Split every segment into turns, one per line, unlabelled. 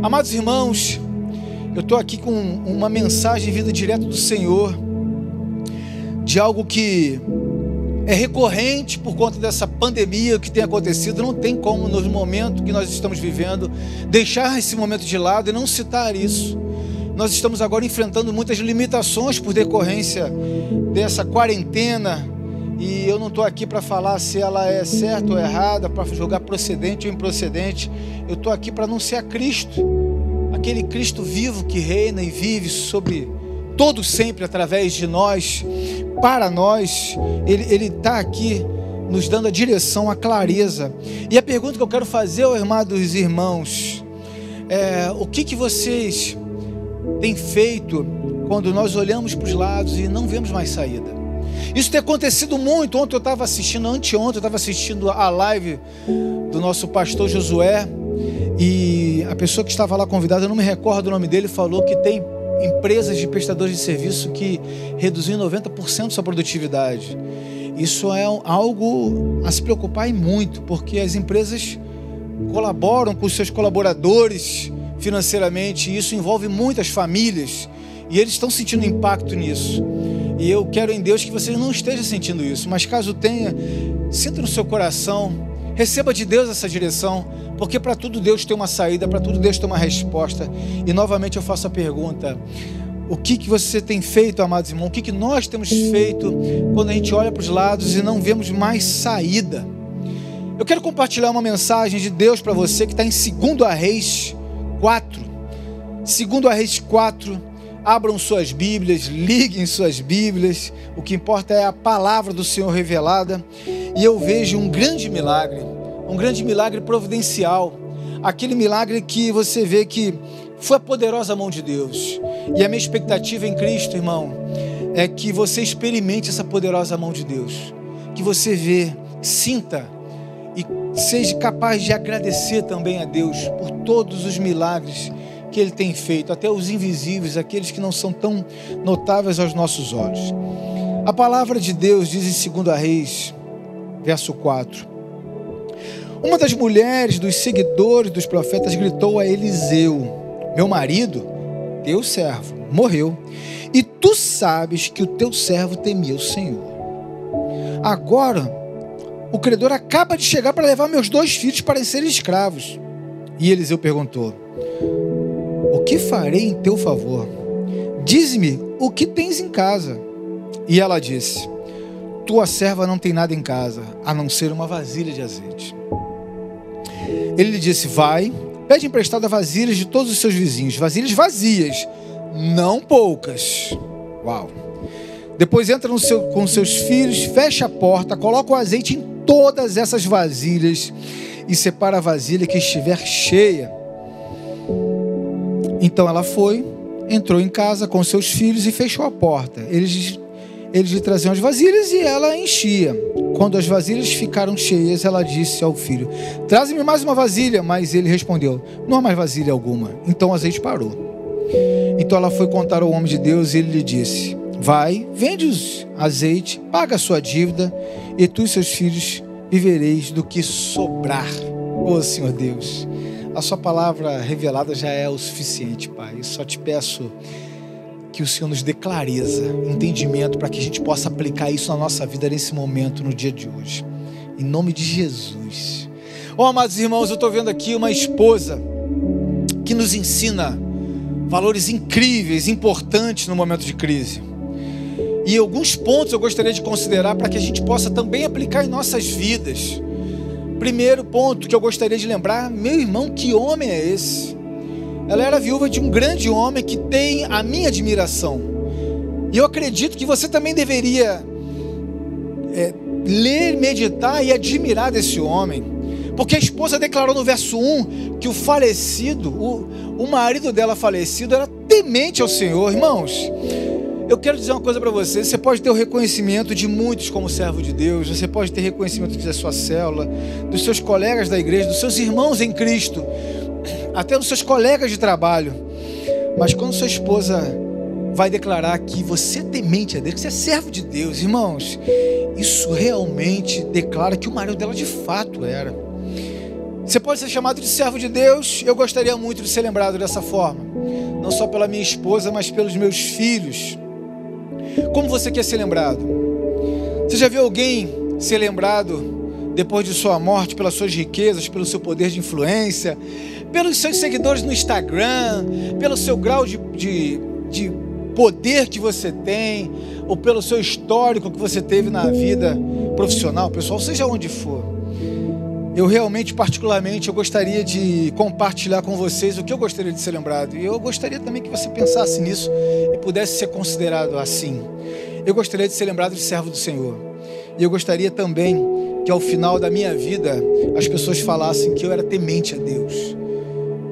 Amados irmãos, eu estou aqui com uma mensagem vinda direto do Senhor, de algo que é recorrente por conta dessa pandemia que tem acontecido. Não tem como, no momento que nós estamos vivendo, deixar esse momento de lado e não citar isso. Nós estamos agora enfrentando muitas limitações por decorrência dessa quarentena. E eu não estou aqui para falar se ela é certa ou errada, para julgar procedente ou improcedente. Eu estou aqui para anunciar Cristo, aquele Cristo vivo que reina e vive sobre todo sempre através de nós, para nós. Ele está aqui nos dando a direção, a clareza. E a pergunta que eu quero fazer, amados irmãos, é: o que, que vocês tem feito quando nós olhamos para os lados e não vemos mais saída. Isso tem acontecido muito. Ontem eu estava assistindo, anteontem eu estava assistindo a live do nosso pastor Josué e a pessoa que estava lá convidada, eu não me recordo o nome dele, falou que tem empresas de prestadores de serviço que reduziram 90% sua produtividade. Isso é algo a se preocupar e muito, porque as empresas colaboram com seus colaboradores financeiramente, e isso envolve muitas famílias, e eles estão sentindo impacto nisso. E eu quero em Deus que vocês não estejam sentindo isso, mas caso tenha, sinta no seu coração, receba de Deus essa direção, porque para tudo Deus tem uma saída, para tudo Deus tem uma resposta. E novamente eu faço a pergunta: o que, que você tem feito, amados irmãos? O que, que nós temos feito quando a gente olha para os lados e não vemos mais saída? Eu quero compartilhar uma mensagem de Deus para você que está em 2 Reis 4. Segundo a Reis 4, abram suas Bíblias, liguem suas Bíblias. O que importa é a palavra do Senhor revelada. E eu vejo um grande milagre, um grande milagre providencial. Aquele milagre que você vê que foi a poderosa mão de Deus. E a minha expectativa em Cristo, irmão, é que você experimente essa poderosa mão de Deus. Que você vê, sinta e seja capaz de agradecer também a Deus por todos os milagres que Ele tem feito, até os invisíveis, aqueles que não são tão notáveis aos nossos olhos. A palavra de Deus diz em 2 Reis, verso 4: Uma das mulheres dos seguidores dos profetas gritou a Eliseu: Meu marido, teu servo, morreu, e tu sabes que o teu servo temia o Senhor. Agora o credor acaba de chegar para levar meus dois filhos para serem escravos. E Eliseu perguntou: O que farei em teu favor? Dize-me o que tens em casa. E ela disse: Tua serva não tem nada em casa, a não ser uma vasilha de azeite. Ele lhe disse: Vai, pede emprestada vasilhas de todos os seus vizinhos, vasilhas vazias, não poucas. Uau! Depois entra no seu, com seus filhos, fecha a porta, coloca o azeite em todas essas vasilhas e separa a vasilha que estiver cheia. Então ela foi, entrou em casa com seus filhos e fechou a porta. Eles, eles lhe traziam as vasilhas e ela enchia. Quando as vasilhas ficaram cheias, ela disse ao filho: Traze-me mais uma vasilha. Mas ele respondeu: Não há mais vasilha alguma. Então o azeite parou. Então ela foi contar ao homem de Deus e ele lhe disse: Vai, vende os azeite, paga a sua dívida, e tu e seus filhos vivereis do que sobrar. Oh Senhor Deus, a sua palavra revelada já é o suficiente, Pai. Só te peço que o Senhor nos dê clareza, entendimento, para que a gente possa aplicar isso na nossa vida nesse momento, no dia de hoje. Em nome de Jesus. Oh, amados irmãos, eu estou vendo aqui uma esposa que nos ensina valores incríveis, importantes no momento de crise. E alguns pontos eu gostaria de considerar para que a gente possa também aplicar em nossas vidas. Primeiro ponto que eu gostaria de lembrar, meu irmão, que homem é esse? Ela era viúva de um grande homem que tem a minha admiração. E eu acredito que você também deveria é, ler, meditar e admirar desse homem. Porque a esposa declarou no verso 1 que o falecido, o, o marido dela falecido, era temente ao Senhor. Irmãos, eu quero dizer uma coisa para você: você pode ter o reconhecimento de muitos como servo de Deus, você pode ter reconhecimento da sua célula, dos seus colegas da igreja, dos seus irmãos em Cristo, até dos seus colegas de trabalho. Mas quando sua esposa vai declarar que você é temente a Deus, que você é servo de Deus, irmãos, isso realmente declara que o marido dela de fato era. Você pode ser chamado de servo de Deus. Eu gostaria muito de ser lembrado dessa forma, não só pela minha esposa, mas pelos meus filhos. Como você quer ser lembrado? Você já viu alguém ser lembrado depois de sua morte pelas suas riquezas, pelo seu poder de influência, pelos seus seguidores no Instagram, pelo seu grau de, de, de poder que você tem, ou pelo seu histórico que você teve na vida profissional, pessoal, seja onde for. Eu realmente, particularmente, eu gostaria de compartilhar com vocês o que eu gostaria de ser lembrado. E eu gostaria também que você pensasse nisso e pudesse ser considerado assim. Eu gostaria de ser lembrado de servo do Senhor. E eu gostaria também que ao final da minha vida as pessoas falassem que eu era temente a Deus.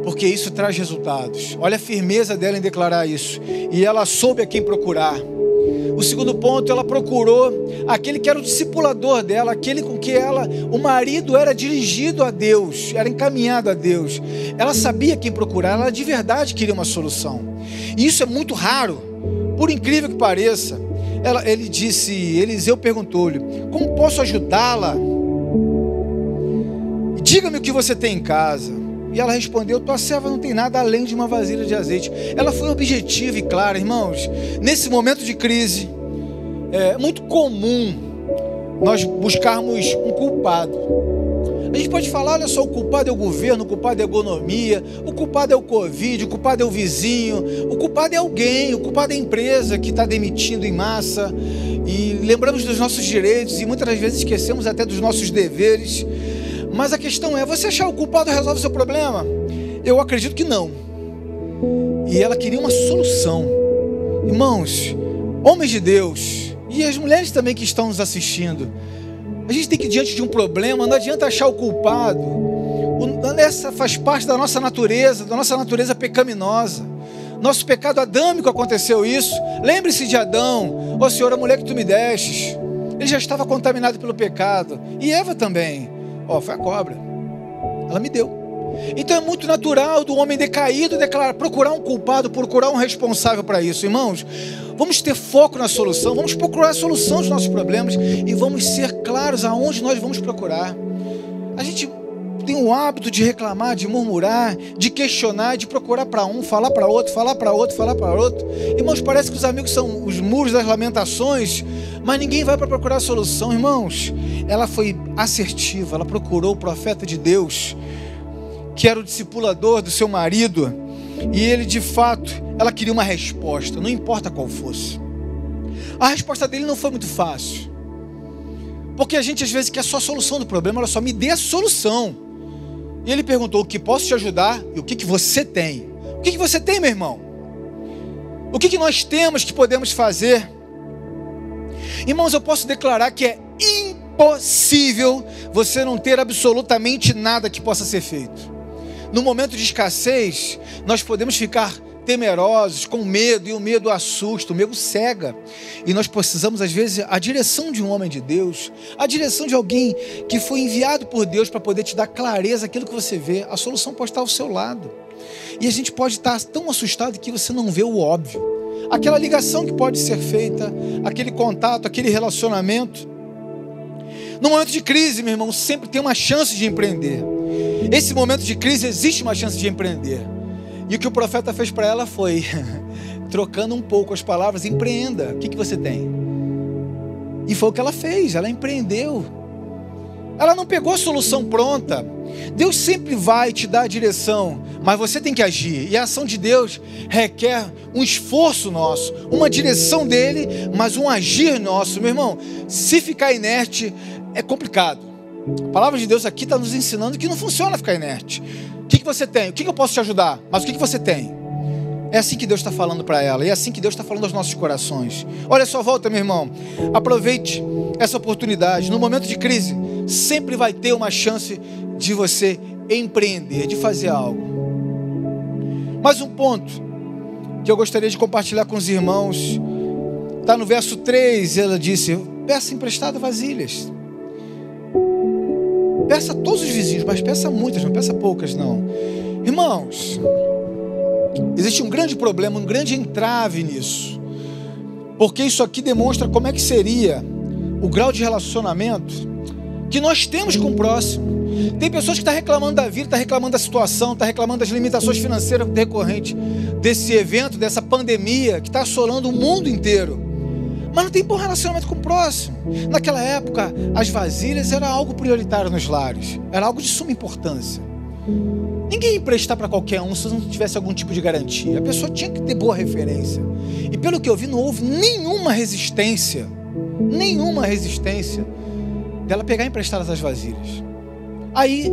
Porque isso traz resultados. Olha a firmeza dela em declarar isso. E ela soube a quem procurar. O segundo ponto, ela procurou aquele que era o discipulador dela, aquele com que ela, o marido era dirigido a Deus, era encaminhado a Deus. Ela sabia quem procurar, ela de verdade queria uma solução. E isso é muito raro, por incrível que pareça. Ela, ele disse, Eliseu perguntou-lhe: Como posso ajudá-la? Diga-me o que você tem em casa. E ela respondeu: Tua serva não tem nada além de uma vasilha de azeite. Ela foi objetiva e clara, irmãos. Nesse momento de crise, é muito comum nós buscarmos um culpado. A gente pode falar, olha só, o culpado é o governo, o culpado é a economia, o culpado é o Covid, o culpado é o vizinho, o culpado é alguém, o culpado é a empresa que está demitindo em massa. E lembramos dos nossos direitos e muitas vezes esquecemos até dos nossos deveres. Mas a questão é: você achar o culpado resolve o seu problema? Eu acredito que não. E ela queria uma solução. Irmãos, homens de Deus, e as mulheres também que estão nos assistindo, a gente tem que, diante de um problema, não adianta achar o culpado. Essa faz parte da nossa natureza, da nossa natureza pecaminosa. Nosso pecado adâmico aconteceu isso. Lembre-se de Adão, ó oh, Senhor, a mulher que tu me destes. Ele já estava contaminado pelo pecado. E Eva também. Ó, foi a cobra. Ela me deu. Então é muito natural do homem decaído declarar, procurar um culpado, procurar um responsável para isso. Irmãos, vamos ter foco na solução, vamos procurar a solução dos nossos problemas e vamos ser claros aonde nós vamos procurar. A gente tem o hábito de reclamar, de murmurar, de questionar, de procurar para um, falar para outro, falar para outro, falar para outro. Irmãos, parece que os amigos são os muros das lamentações, mas ninguém vai para procurar a solução, irmãos. Ela foi assertiva, ela procurou o profeta de Deus, que era o discipulador do seu marido, e ele de fato, ela queria uma resposta, não importa qual fosse. A resposta dele não foi muito fácil. Porque a gente às vezes quer só a solução do problema, olha só, me dê a solução. E ele perguntou: O que posso te ajudar e o que, que você tem? O que, que você tem, meu irmão? O que, que nós temos que podemos fazer? Irmãos, eu posso declarar que é impossível você não ter absolutamente nada que possa ser feito. No momento de escassez, nós podemos ficar temerosos, com medo, e o medo assusta, o medo cega. E nós precisamos, às vezes, a direção de um homem de Deus, a direção de alguém que foi enviado por Deus para poder te dar clareza aquilo que você vê. A solução pode estar ao seu lado. E a gente pode estar tão assustado que você não vê o óbvio. Aquela ligação que pode ser feita, aquele contato, aquele relacionamento. No momento de crise, meu irmão, sempre tem uma chance de empreender. Esse momento de crise existe uma chance de empreender. E o que o profeta fez para ela foi, trocando um pouco as palavras, empreenda. O que, que você tem? E foi o que ela fez, ela empreendeu. Ela não pegou a solução pronta. Deus sempre vai te dar a direção, mas você tem que agir. E a ação de Deus requer um esforço nosso, uma direção dele, mas um agir nosso. Meu irmão, se ficar inerte é complicado. A palavra de Deus aqui está nos ensinando que não funciona ficar inerte. O que, que você tem? O que, que eu posso te ajudar? Mas o que, que você tem? É assim que Deus está falando para ela, e é assim que Deus está falando aos nossos corações. Olha só, volta, meu irmão. Aproveite essa oportunidade. No momento de crise, sempre vai ter uma chance de você empreender, de fazer algo. Mais um ponto que eu gostaria de compartilhar com os irmãos. Está no verso 3, ela disse: Peça emprestado vasilhas. Peça a todos os vizinhos, mas peça muitas, não peça poucas, não. Irmãos, existe um grande problema, um grande entrave nisso. Porque isso aqui demonstra como é que seria o grau de relacionamento que nós temos com o próximo. Tem pessoas que estão tá reclamando da vida, estão tá reclamando da situação, estão tá reclamando das limitações financeiras decorrentes desse evento, dessa pandemia que está assolando o mundo inteiro. Mas não tem bom relacionamento com o próximo. Naquela época, as vasilhas era algo prioritário nos lares, era algo de suma importância. Ninguém ia emprestar para qualquer um se não tivesse algum tipo de garantia. A pessoa tinha que ter boa referência. E pelo que eu vi, não houve nenhuma resistência, nenhuma resistência dela pegar emprestadas as vasilhas. Aí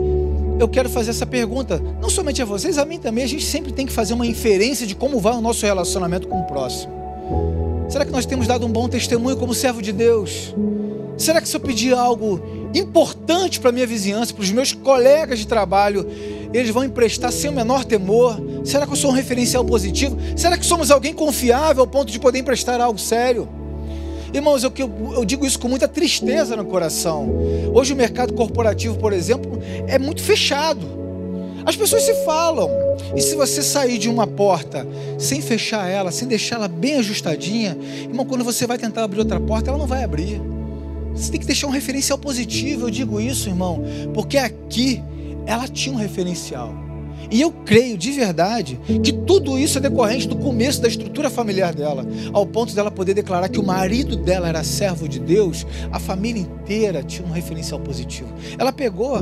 eu quero fazer essa pergunta, não somente a vocês, a mim também. A gente sempre tem que fazer uma inferência de como vai o nosso relacionamento com o próximo. Será que nós temos dado um bom testemunho como servo de Deus? Será que se eu pedir algo importante para minha vizinhança, para os meus colegas de trabalho, eles vão emprestar sem o menor temor? Será que eu sou um referencial positivo? Será que somos alguém confiável ao ponto de poder emprestar algo sério? Irmãos, eu, eu digo isso com muita tristeza no coração. Hoje o mercado corporativo, por exemplo, é muito fechado. As pessoas se falam. E se você sair de uma porta sem fechar ela, sem deixar ela bem ajustadinha, irmão, quando você vai tentar abrir outra porta, ela não vai abrir. Você tem que deixar um referencial positivo. Eu digo isso, irmão, porque aqui ela tinha um referencial. E eu creio de verdade que tudo isso é decorrente do começo da estrutura familiar dela, ao ponto dela poder declarar que o marido dela era servo de Deus, a família inteira tinha um referencial positivo. Ela pegou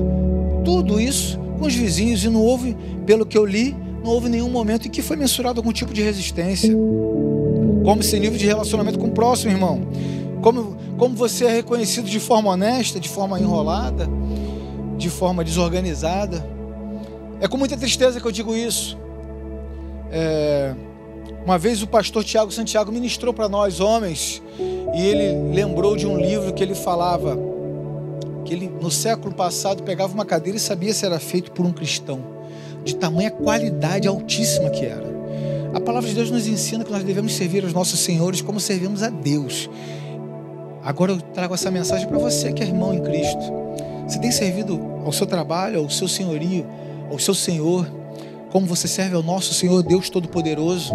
tudo isso com os vizinhos e não houve, pelo que eu li, não houve nenhum momento em que foi mensurado algum tipo de resistência. Como esse nível de relacionamento com o próximo, irmão. Como, como você é reconhecido de forma honesta, de forma enrolada, de forma desorganizada. É com muita tristeza que eu digo isso. É, uma vez o pastor Tiago Santiago ministrou para nós, homens, e ele lembrou de um livro que ele falava que ele no século passado pegava uma cadeira e sabia se era feito por um cristão, de tamanha qualidade altíssima que era. A palavra de Deus nos ensina que nós devemos servir aos nossos senhores como servimos a Deus. Agora eu trago essa mensagem para você que é irmão em Cristo. Você tem servido ao seu trabalho, ao seu senhorio, ao seu Senhor, como você serve ao nosso Senhor Deus Todo-Poderoso?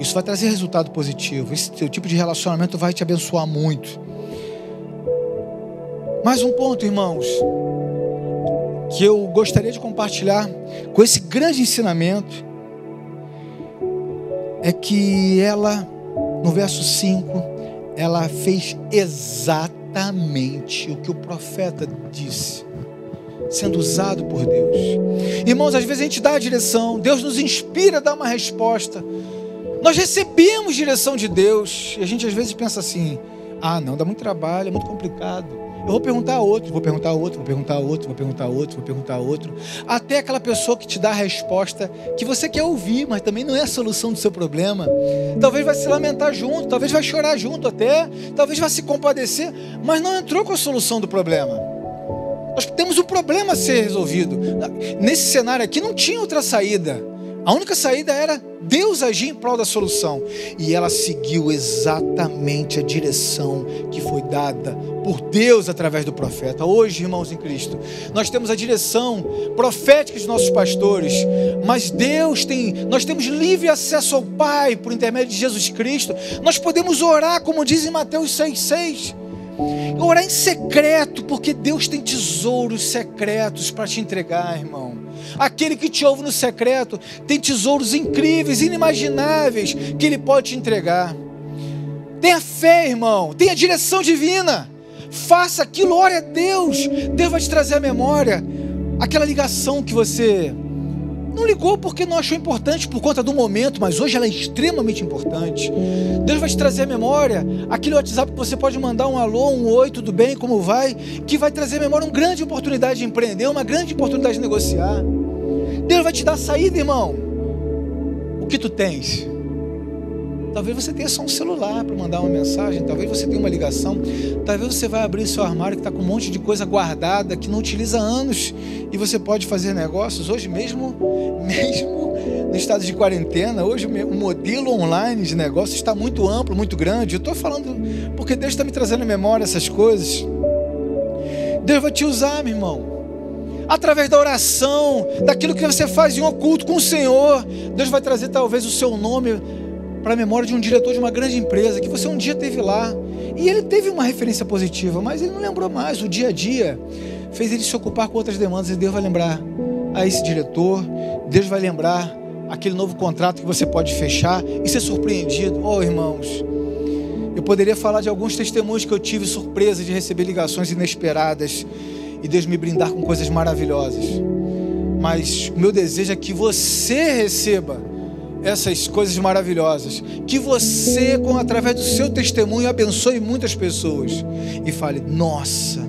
Isso vai trazer resultado positivo. Esse teu tipo de relacionamento vai te abençoar muito. Mais um ponto, irmãos, que eu gostaria de compartilhar com esse grande ensinamento é que ela, no verso 5, ela fez exatamente o que o profeta disse, sendo usado por Deus. Irmãos, às vezes a gente dá a direção, Deus nos inspira a dar uma resposta. Nós recebemos direção de Deus e a gente às vezes pensa assim: ah, não, dá muito trabalho, é muito complicado. Eu vou perguntar a outro, vou perguntar a outro, vou perguntar a outro, vou perguntar a outro, vou perguntar a outro. Até aquela pessoa que te dá a resposta que você quer ouvir, mas também não é a solução do seu problema. Talvez vai se lamentar junto, talvez vai chorar junto até, talvez vai se compadecer, mas não entrou com a solução do problema. Nós temos um problema a ser resolvido. Nesse cenário aqui não tinha outra saída. A única saída era Deus agir em prol da solução. E ela seguiu exatamente a direção que foi dada por Deus através do profeta. Hoje, irmãos em Cristo, nós temos a direção profética de nossos pastores, mas Deus tem, nós temos livre acesso ao Pai por intermédio de Jesus Cristo. Nós podemos orar, como diz em Mateus 6,6. Orar em secreto, porque Deus tem tesouros secretos para te entregar, irmão. Aquele que te ouve no secreto tem tesouros incríveis, inimagináveis que Ele pode te entregar. Tenha fé, irmão, tenha direção divina. Faça aquilo, ore a Deus. Deus vai te trazer à memória aquela ligação que você não ligou porque não achou importante por conta do momento, mas hoje ela é extremamente importante. Deus vai te trazer à memória aquele WhatsApp que você pode mandar um alô, um oi, tudo bem, como vai, que vai trazer à memória uma grande oportunidade de empreender, uma grande oportunidade de negociar. Deus vai te dar saída, irmão. O que tu tens? Talvez você tenha só um celular para mandar uma mensagem, talvez você tenha uma ligação, talvez você vai abrir seu armário que está com um monte de coisa guardada que não utiliza há anos e você pode fazer negócios hoje mesmo, mesmo no estado de quarentena. Hoje o modelo online de negócio está muito amplo, muito grande. Eu estou falando porque Deus está me trazendo à memória essas coisas. Deus vai te usar, meu irmão através da oração, daquilo que você faz em oculto com o Senhor. Deus vai trazer talvez o seu nome para a memória de um diretor de uma grande empresa que você um dia teve lá. E ele teve uma referência positiva, mas ele não lembrou mais. O dia a dia fez ele se ocupar com outras demandas e Deus vai lembrar a esse diretor, Deus vai lembrar aquele novo contrato que você pode fechar e ser surpreendido. Oh, irmãos, eu poderia falar de alguns testemunhos que eu tive surpresa de receber ligações inesperadas e Deus me brindar com coisas maravilhosas. Mas o meu desejo é que você receba essas coisas maravilhosas, que você, com através do seu testemunho, abençoe muitas pessoas e fale: Nossa,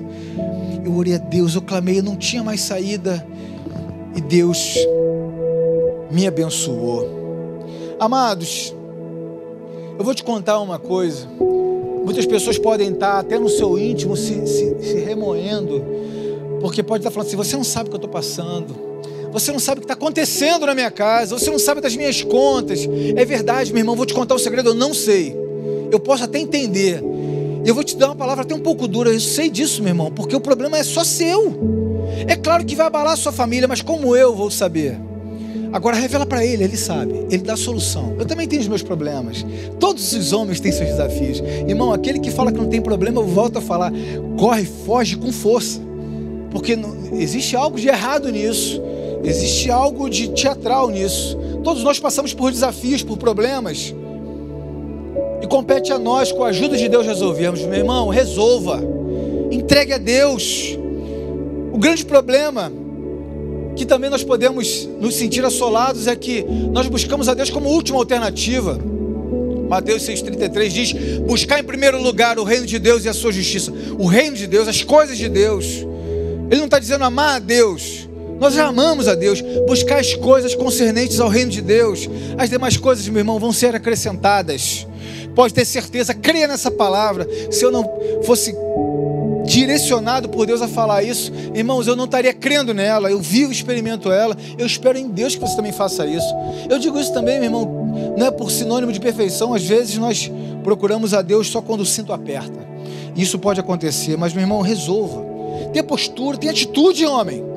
eu orei a Deus, eu clamei, eu não tinha mais saída e Deus me abençoou. Amados, eu vou te contar uma coisa. Muitas pessoas podem estar até no seu íntimo se, se, se remoendo, porque pode estar falando assim: você não sabe o que eu estou passando, você não sabe o que está acontecendo na minha casa, você não sabe das minhas contas. É verdade, meu irmão, vou te contar o um segredo, eu não sei. Eu posso até entender. Eu vou te dar uma palavra até um pouco dura, eu sei disso, meu irmão, porque o problema é só seu. É claro que vai abalar a sua família, mas como eu vou saber? Agora revela para ele, ele sabe, ele dá a solução. Eu também tenho os meus problemas. Todos os homens têm seus desafios. Irmão, aquele que fala que não tem problema, eu volto a falar, corre, foge com força. Porque não, existe algo de errado nisso. Existe algo de teatral nisso. Todos nós passamos por desafios, por problemas. E compete a nós, com a ajuda de Deus, resolvermos. Meu irmão, resolva. Entregue a Deus. O grande problema que também nós podemos nos sentir assolados é que nós buscamos a Deus como última alternativa. Mateus 6,33 diz: buscar em primeiro lugar o reino de Deus e a sua justiça. O reino de Deus, as coisas de Deus. Ele não está dizendo amar a Deus. Nós já amamos a Deus. Buscar as coisas concernentes ao reino de Deus. As demais coisas, meu irmão, vão ser acrescentadas. Pode ter certeza, creia nessa palavra. Se eu não fosse direcionado por Deus a falar isso, irmãos, eu não estaria crendo nela, eu vivo, experimento ela, eu espero em Deus que você também faça isso. Eu digo isso também, meu irmão, não é por sinônimo de perfeição, às vezes nós procuramos a Deus só quando o cinto aperta. Isso pode acontecer, mas meu irmão, resolva. Tenha postura, tenha atitude, homem.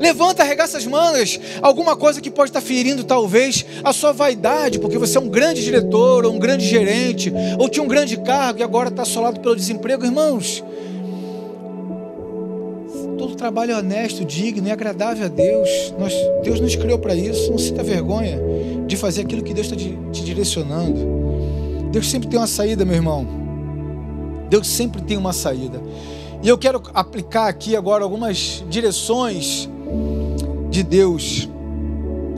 Levanta, arregaça as mangas. Alguma coisa que pode estar ferindo, talvez, a sua vaidade, porque você é um grande diretor, ou um grande gerente, ou tinha um grande cargo e agora está assolado pelo desemprego. Irmãos, Todo trabalho é honesto, digno e agradável a Deus. Nós, Deus nos criou para isso. Não sinta vergonha de fazer aquilo que Deus está te direcionando. Deus sempre tem uma saída, meu irmão. Deus sempre tem uma saída. E eu quero aplicar aqui agora algumas direções de Deus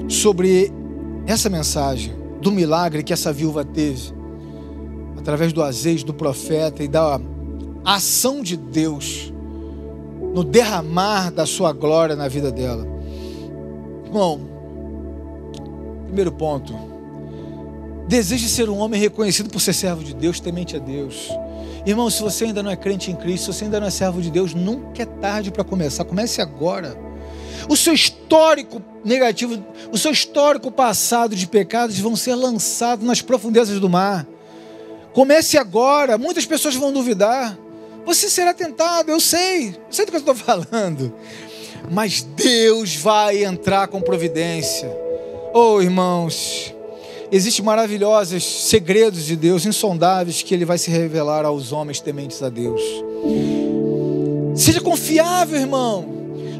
sobre essa mensagem do milagre que essa viúva teve, através do azeite do profeta e da ação de Deus no derramar da sua glória na vida dela. Bom, primeiro ponto. Deseje ser um homem reconhecido por ser servo de Deus, temente a Deus. Irmão, se você ainda não é crente em Cristo, se você ainda não é servo de Deus, nunca é tarde para começar. Comece agora. O seu histórico negativo, o seu histórico passado de pecados vão ser lançados nas profundezas do mar. Comece agora. Muitas pessoas vão duvidar. Você será tentado, eu sei, eu sei do que eu estou falando. Mas Deus vai entrar com providência. Oh, irmãos, existem maravilhosos segredos de Deus, insondáveis, que Ele vai se revelar aos homens tementes a Deus. Seja confiável, irmão.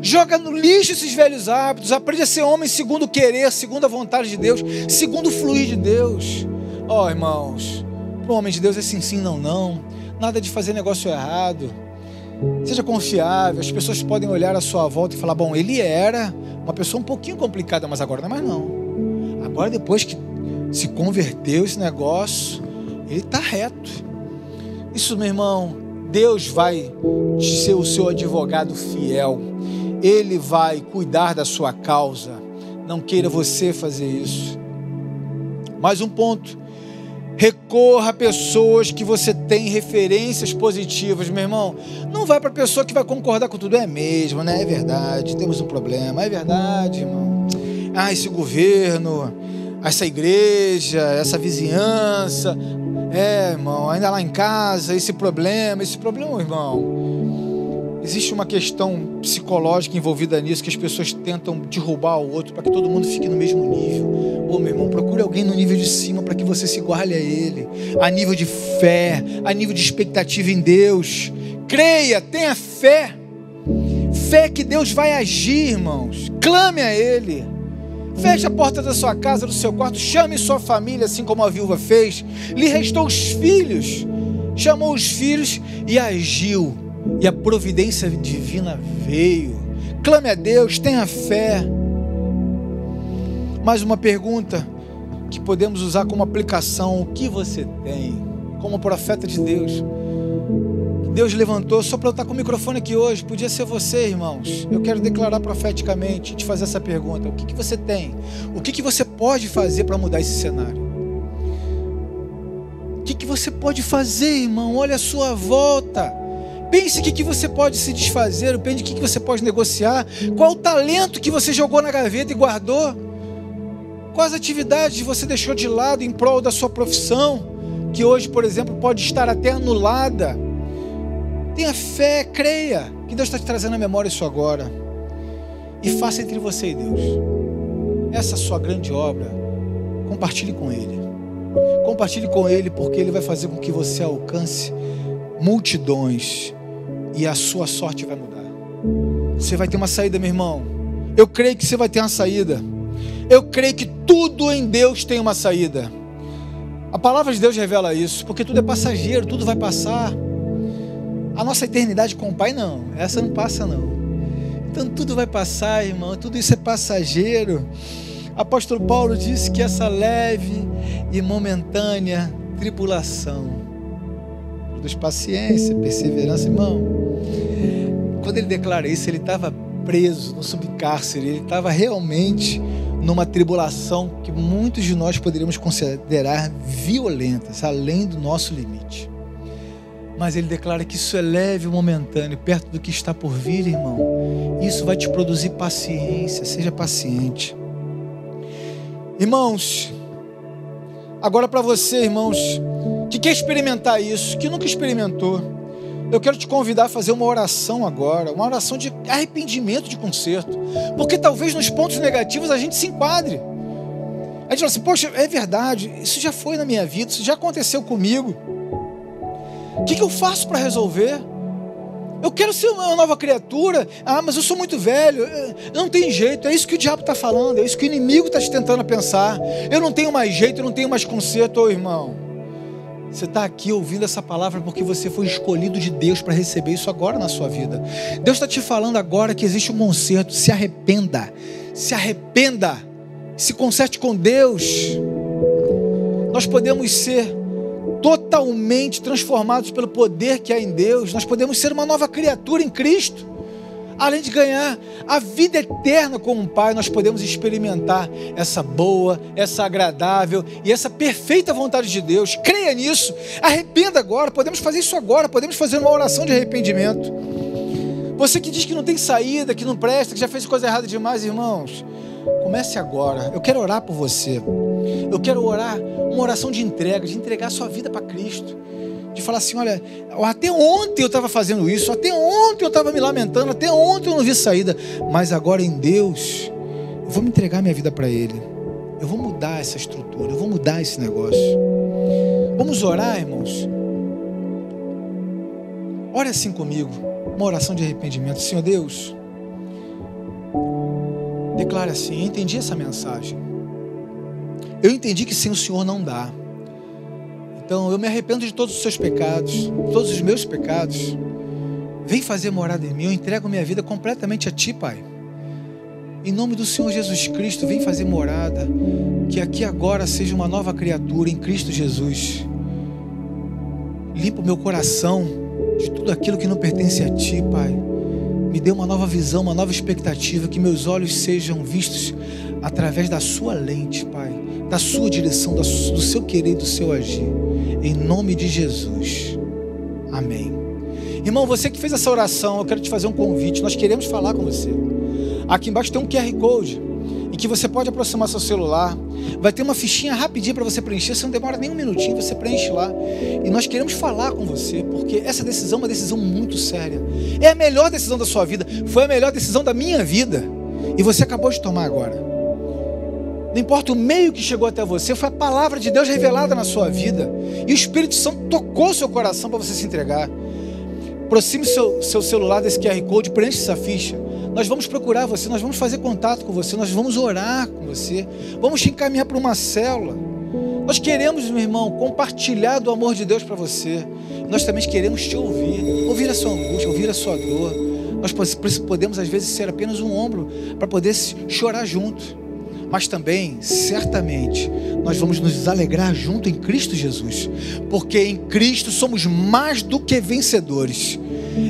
Joga no lixo esses velhos hábitos. Aprende a ser homem segundo o querer, segundo a vontade de Deus, segundo o fluir de Deus. Oh, irmãos, para o homem de Deus é sim, sim, não, não nada de fazer negócio errado. Seja confiável. As pessoas podem olhar à sua volta e falar: bom, ele era uma pessoa um pouquinho complicada, mas agora não é mais não. Agora, depois que se converteu esse negócio, ele está reto. Isso, meu irmão, Deus vai ser o seu advogado fiel. Ele vai cuidar da sua causa. Não queira você fazer isso. Mais um ponto Recorra a pessoas que você tem referências positivas, meu irmão. Não vai para pessoa que vai concordar com tudo. É mesmo, né? É verdade, temos um problema. É verdade, irmão. Ah, esse governo, essa igreja, essa vizinhança. É, irmão, ainda lá em casa, esse problema, esse problema, irmão. Existe uma questão psicológica envolvida nisso, que as pessoas tentam derrubar o outro para que todo mundo fique no mesmo nível. Ô meu irmão, procure alguém no nível de cima para que você se iguale a ele, a nível de fé, a nível de expectativa em Deus. Creia, tenha fé. fé que Deus vai agir, irmãos. Clame a Ele. Feche a porta da sua casa, do seu quarto, chame sua família, assim como a viúva fez. Lhe restou os filhos, chamou os filhos e agiu. E a providência divina veio. Clame a Deus, tenha fé. Mais uma pergunta que podemos usar como aplicação: o que você tem? Como profeta de Deus, Deus levantou só para eu estar com o microfone aqui hoje. Podia ser você, irmãos. Eu quero declarar profeticamente, te fazer essa pergunta: o que, que você tem? O que, que você pode fazer para mudar esse cenário? O que, que você pode fazer, irmão? Olha a sua volta. Pense o que, que você pode se desfazer, pense o que, que você pode negociar. Qual o talento que você jogou na gaveta e guardou? Quais atividades você deixou de lado em prol da sua profissão, que hoje, por exemplo, pode estar até anulada? Tenha fé, creia que Deus está te trazendo à memória isso agora. E faça entre você e Deus. Essa sua grande obra, compartilhe com Ele. Compartilhe com Ele, porque Ele vai fazer com que você alcance multidões e a sua sorte vai mudar. Você vai ter uma saída, meu irmão. Eu creio que você vai ter uma saída. Eu creio que tudo em Deus tem uma saída. A palavra de Deus revela isso, porque tudo é passageiro, tudo vai passar. A nossa eternidade com o Pai, não. Essa não passa, não. Então tudo vai passar, irmão. Tudo isso é passageiro. Apóstolo Paulo disse que essa leve e momentânea tribulação produz paciência, perseverança, irmão. Quando ele declara isso, ele estava preso no subcárcere, ele estava realmente numa tribulação que muitos de nós poderíamos considerar violenta, além do nosso limite. Mas ele declara que isso é leve momentâneo, perto do que está por vir, irmão. Isso vai te produzir paciência, seja paciente. Irmãos, agora para você, irmãos, que quer experimentar isso, que nunca experimentou, eu quero te convidar a fazer uma oração agora, uma oração de arrependimento de conserto, porque talvez nos pontos negativos a gente se enquadre. A gente fala assim, poxa, é verdade, isso já foi na minha vida, isso já aconteceu comigo. O que, que eu faço para resolver? Eu quero ser uma nova criatura. Ah, mas eu sou muito velho. Não tem jeito. É isso que o diabo está falando. É isso que o inimigo está te tentando pensar. Eu não tenho mais jeito. Eu não tenho mais conserto, oh, irmão. Você está aqui ouvindo essa palavra porque você foi escolhido de Deus para receber isso agora na sua vida. Deus está te falando agora que existe um conserto. Se arrependa. Se arrependa. Se conserte com Deus. Nós podemos ser totalmente transformados pelo poder que há em Deus, nós podemos ser uma nova criatura em Cristo. Além de ganhar a vida eterna com o Pai, nós podemos experimentar essa boa, essa agradável e essa perfeita vontade de Deus. Creia nisso, arrependa agora, podemos fazer isso agora, podemos fazer uma oração de arrependimento. Você que diz que não tem saída, que não presta, que já fez coisa errada demais, irmãos, comece agora. Eu quero orar por você. Eu quero orar uma oração de entrega, de entregar sua vida para Cristo. De falar assim: olha, até ontem eu estava fazendo isso, até ontem eu estava me lamentando, até ontem eu não vi saída, mas agora em Deus, eu vou me entregar minha vida para Ele. Eu vou mudar essa estrutura, eu vou mudar esse negócio. Vamos orar, irmãos? Ore assim comigo, uma oração de arrependimento. Senhor Deus, declare assim: entendi essa mensagem. Eu entendi que sem o Senhor não dá. Então eu me arrependo de todos os seus pecados, todos os meus pecados. Vem fazer morada em mim, eu entrego minha vida completamente a Ti, Pai. Em nome do Senhor Jesus Cristo, vem fazer morada. Que aqui agora seja uma nova criatura em Cristo Jesus. Limpa o meu coração de tudo aquilo que não pertence a Ti, Pai. Me dê uma nova visão, uma nova expectativa, que meus olhos sejam vistos através da Sua lente, Pai da sua direção, do seu querer do seu agir. Em nome de Jesus. Amém. Irmão, você que fez essa oração, eu quero te fazer um convite. Nós queremos falar com você. Aqui embaixo tem um QR Code em que você pode aproximar seu celular. Vai ter uma fichinha rapidinha para você preencher. Você não demora nem um minutinho, você preenche lá. E nós queremos falar com você, porque essa decisão é uma decisão muito séria. É a melhor decisão da sua vida. Foi a melhor decisão da minha vida. E você acabou de tomar agora. Não importa o meio que chegou até você, foi a palavra de Deus revelada na sua vida. E o Espírito Santo tocou seu coração para você se entregar. Aproxime seu, seu celular desse QR Code, preenche essa ficha. Nós vamos procurar você, nós vamos fazer contato com você, nós vamos orar com você, vamos te encaminhar para uma célula. Nós queremos, meu irmão, compartilhar do amor de Deus para você. Nós também queremos te ouvir, ouvir a sua angústia, ouvir a sua dor. Nós podemos, às vezes, ser apenas um ombro para poder chorar junto mas também, certamente, nós vamos nos alegrar junto em Cristo Jesus, porque em Cristo somos mais do que vencedores.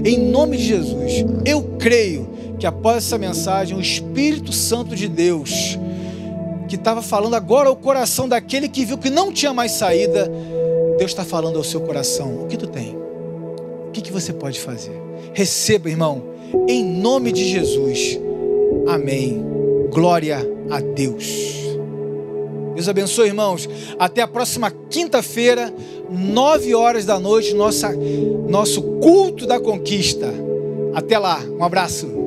Em nome de Jesus, eu creio que após essa mensagem, o Espírito Santo de Deus, que estava falando agora ao coração daquele que viu que não tinha mais saída, Deus está falando ao seu coração: o que tu tem? O que, que você pode fazer? Receba, irmão, em nome de Jesus. Amém. Glória a Deus. Deus abençoe, irmãos. Até a próxima quinta-feira, nove horas da noite, nossa, nosso culto da conquista. Até lá, um abraço.